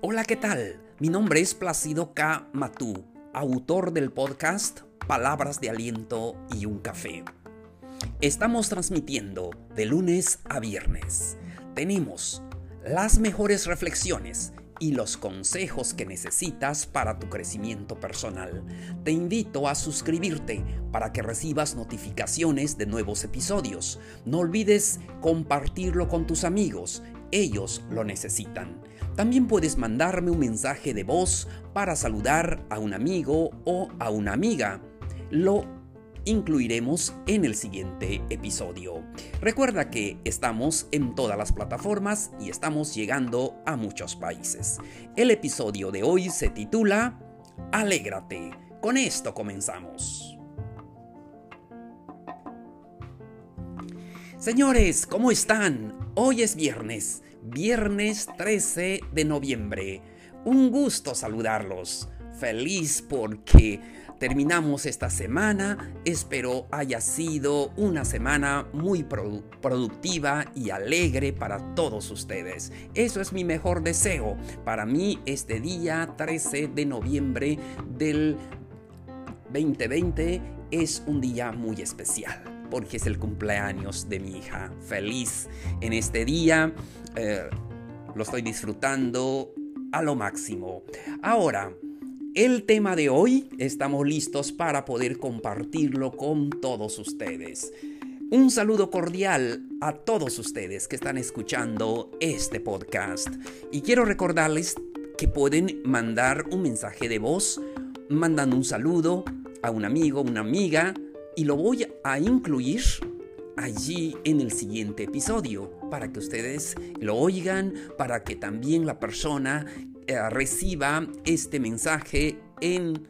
Hola, ¿qué tal? Mi nombre es Placido K. Matú, autor del podcast Palabras de Aliento y un Café. Estamos transmitiendo de lunes a viernes. Tenemos las mejores reflexiones y los consejos que necesitas para tu crecimiento personal. Te invito a suscribirte para que recibas notificaciones de nuevos episodios. No olvides compartirlo con tus amigos, ellos lo necesitan. También puedes mandarme un mensaje de voz para saludar a un amigo o a una amiga. Lo incluiremos en el siguiente episodio. Recuerda que estamos en todas las plataformas y estamos llegando a muchos países. El episodio de hoy se titula Alégrate. Con esto comenzamos. Señores, ¿cómo están? Hoy es viernes, viernes 13 de noviembre. Un gusto saludarlos. Feliz porque terminamos esta semana. Espero haya sido una semana muy productiva y alegre para todos ustedes. Eso es mi mejor deseo. Para mí este día 13 de noviembre del 2020 es un día muy especial porque es el cumpleaños de mi hija. Feliz en este día. Eh, lo estoy disfrutando a lo máximo. Ahora, el tema de hoy estamos listos para poder compartirlo con todos ustedes. Un saludo cordial a todos ustedes que están escuchando este podcast. Y quiero recordarles que pueden mandar un mensaje de voz mandando un saludo a un amigo, una amiga, y lo voy a incluir allí en el siguiente episodio para que ustedes lo oigan, para que también la persona eh, reciba este mensaje en,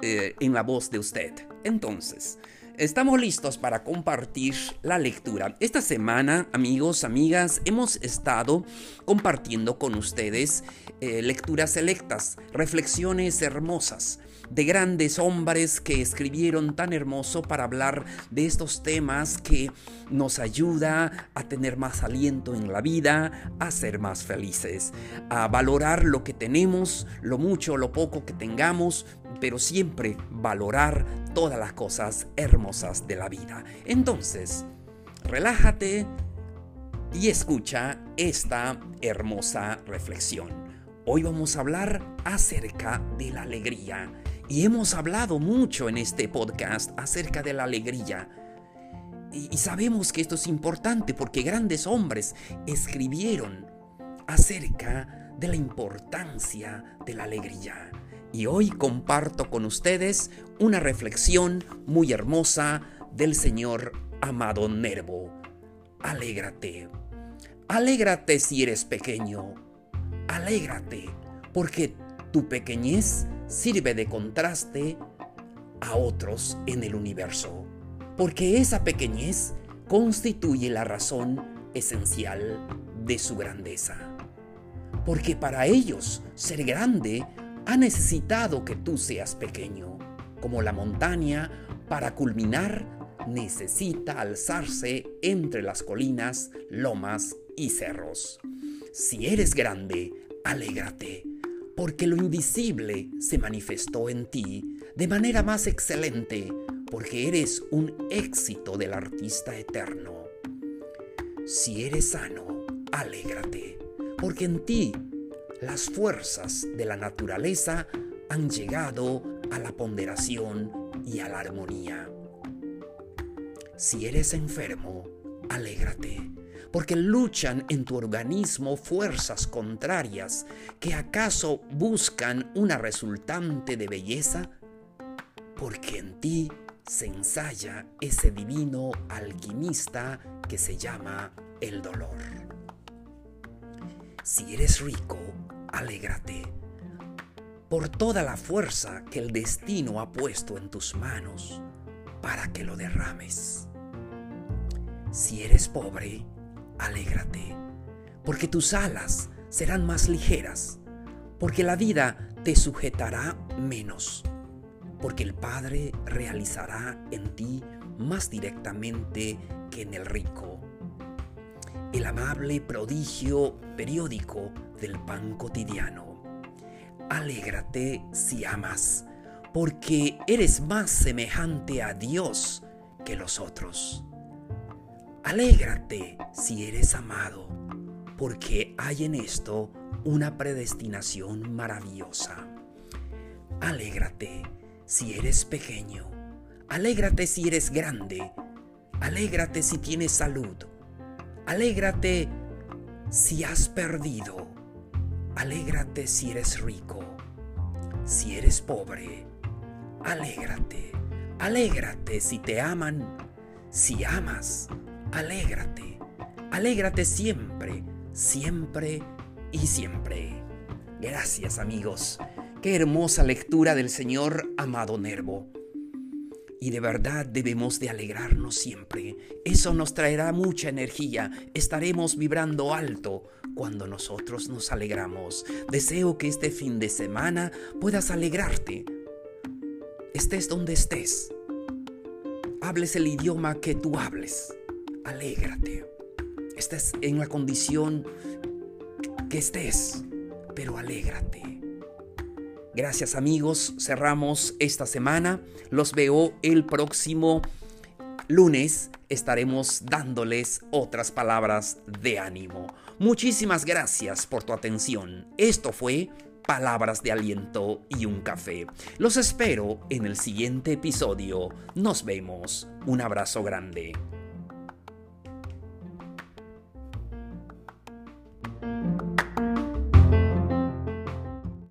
eh, en la voz de usted. Entonces, Estamos listos para compartir la lectura. Esta semana, amigos, amigas, hemos estado compartiendo con ustedes eh, lecturas selectas, reflexiones hermosas de grandes hombres que escribieron tan hermoso para hablar de estos temas que nos ayuda a tener más aliento en la vida, a ser más felices, a valorar lo que tenemos, lo mucho lo poco que tengamos, pero siempre valorar todas las cosas hermosas de la vida. Entonces, relájate y escucha esta hermosa reflexión. Hoy vamos a hablar acerca de la alegría. Y hemos hablado mucho en este podcast acerca de la alegría. Y, sabemos que esto es importante porque grandes hombres escribieron acerca de la importancia de la alegría. Y hoy comparto con ustedes una reflexión muy hermosa del señor Amado Nervo. Alégrate. Alégrate si eres pequeño. Alégrate porque tu pequeñez sirve de contraste a otros en el universo, porque esa pequeñez constituye la razón esencial de su grandeza. Porque para ellos ser grande ha necesitado que tú seas pequeño, como la montaña para culminar necesita alzarse entre las colinas, lomas y cerros. Si eres grande, alégrate porque lo invisible se manifestó en ti de manera más excelente, porque eres un éxito del artista eterno. Si eres sano, alégrate, porque en ti las fuerzas de la naturaleza han llegado a la ponderación y a la armonía. Si eres enfermo, alégrate, porque luchan en tu organismo fuerzas contrarias que acaso buscan una resultante de belleza, porque en ti se ensaya ese divino alquimista que se llama el dolor. Si eres rico, alégrate por toda la fuerza que el destino ha puesto en tus manos para que lo derrames. Si eres pobre, alégrate, porque tus alas serán más ligeras, porque la vida te sujetará menos, porque el Padre realizará en ti más directamente que en el rico. El amable prodigio periódico del pan cotidiano. Alégrate si amas, porque eres más semejante a Dios que los otros. Alégrate si eres amado, porque hay en esto una predestinación maravillosa. Alégrate si eres pequeño. Alégrate si eres grande. Alégrate si tienes salud. Alégrate si has perdido. Alégrate si eres rico. Si eres pobre. Alégrate. Alégrate si te aman. Si amas. Alégrate. Alégrate siempre, siempre y siempre. Gracias amigos. Qué hermosa lectura del Señor amado Nervo. Y de verdad debemos de alegrarnos siempre. Eso nos traerá mucha energía. Estaremos vibrando alto cuando nosotros nos alegramos. Deseo que este fin de semana puedas alegrarte. Estés donde estés. Hables el idioma que tú hables. Alégrate. Estés en la condición que estés, pero alégrate. Gracias amigos, cerramos esta semana. Los veo el próximo lunes. Estaremos dándoles otras palabras de ánimo. Muchísimas gracias por tu atención. Esto fue Palabras de Aliento y un café. Los espero en el siguiente episodio. Nos vemos. Un abrazo grande.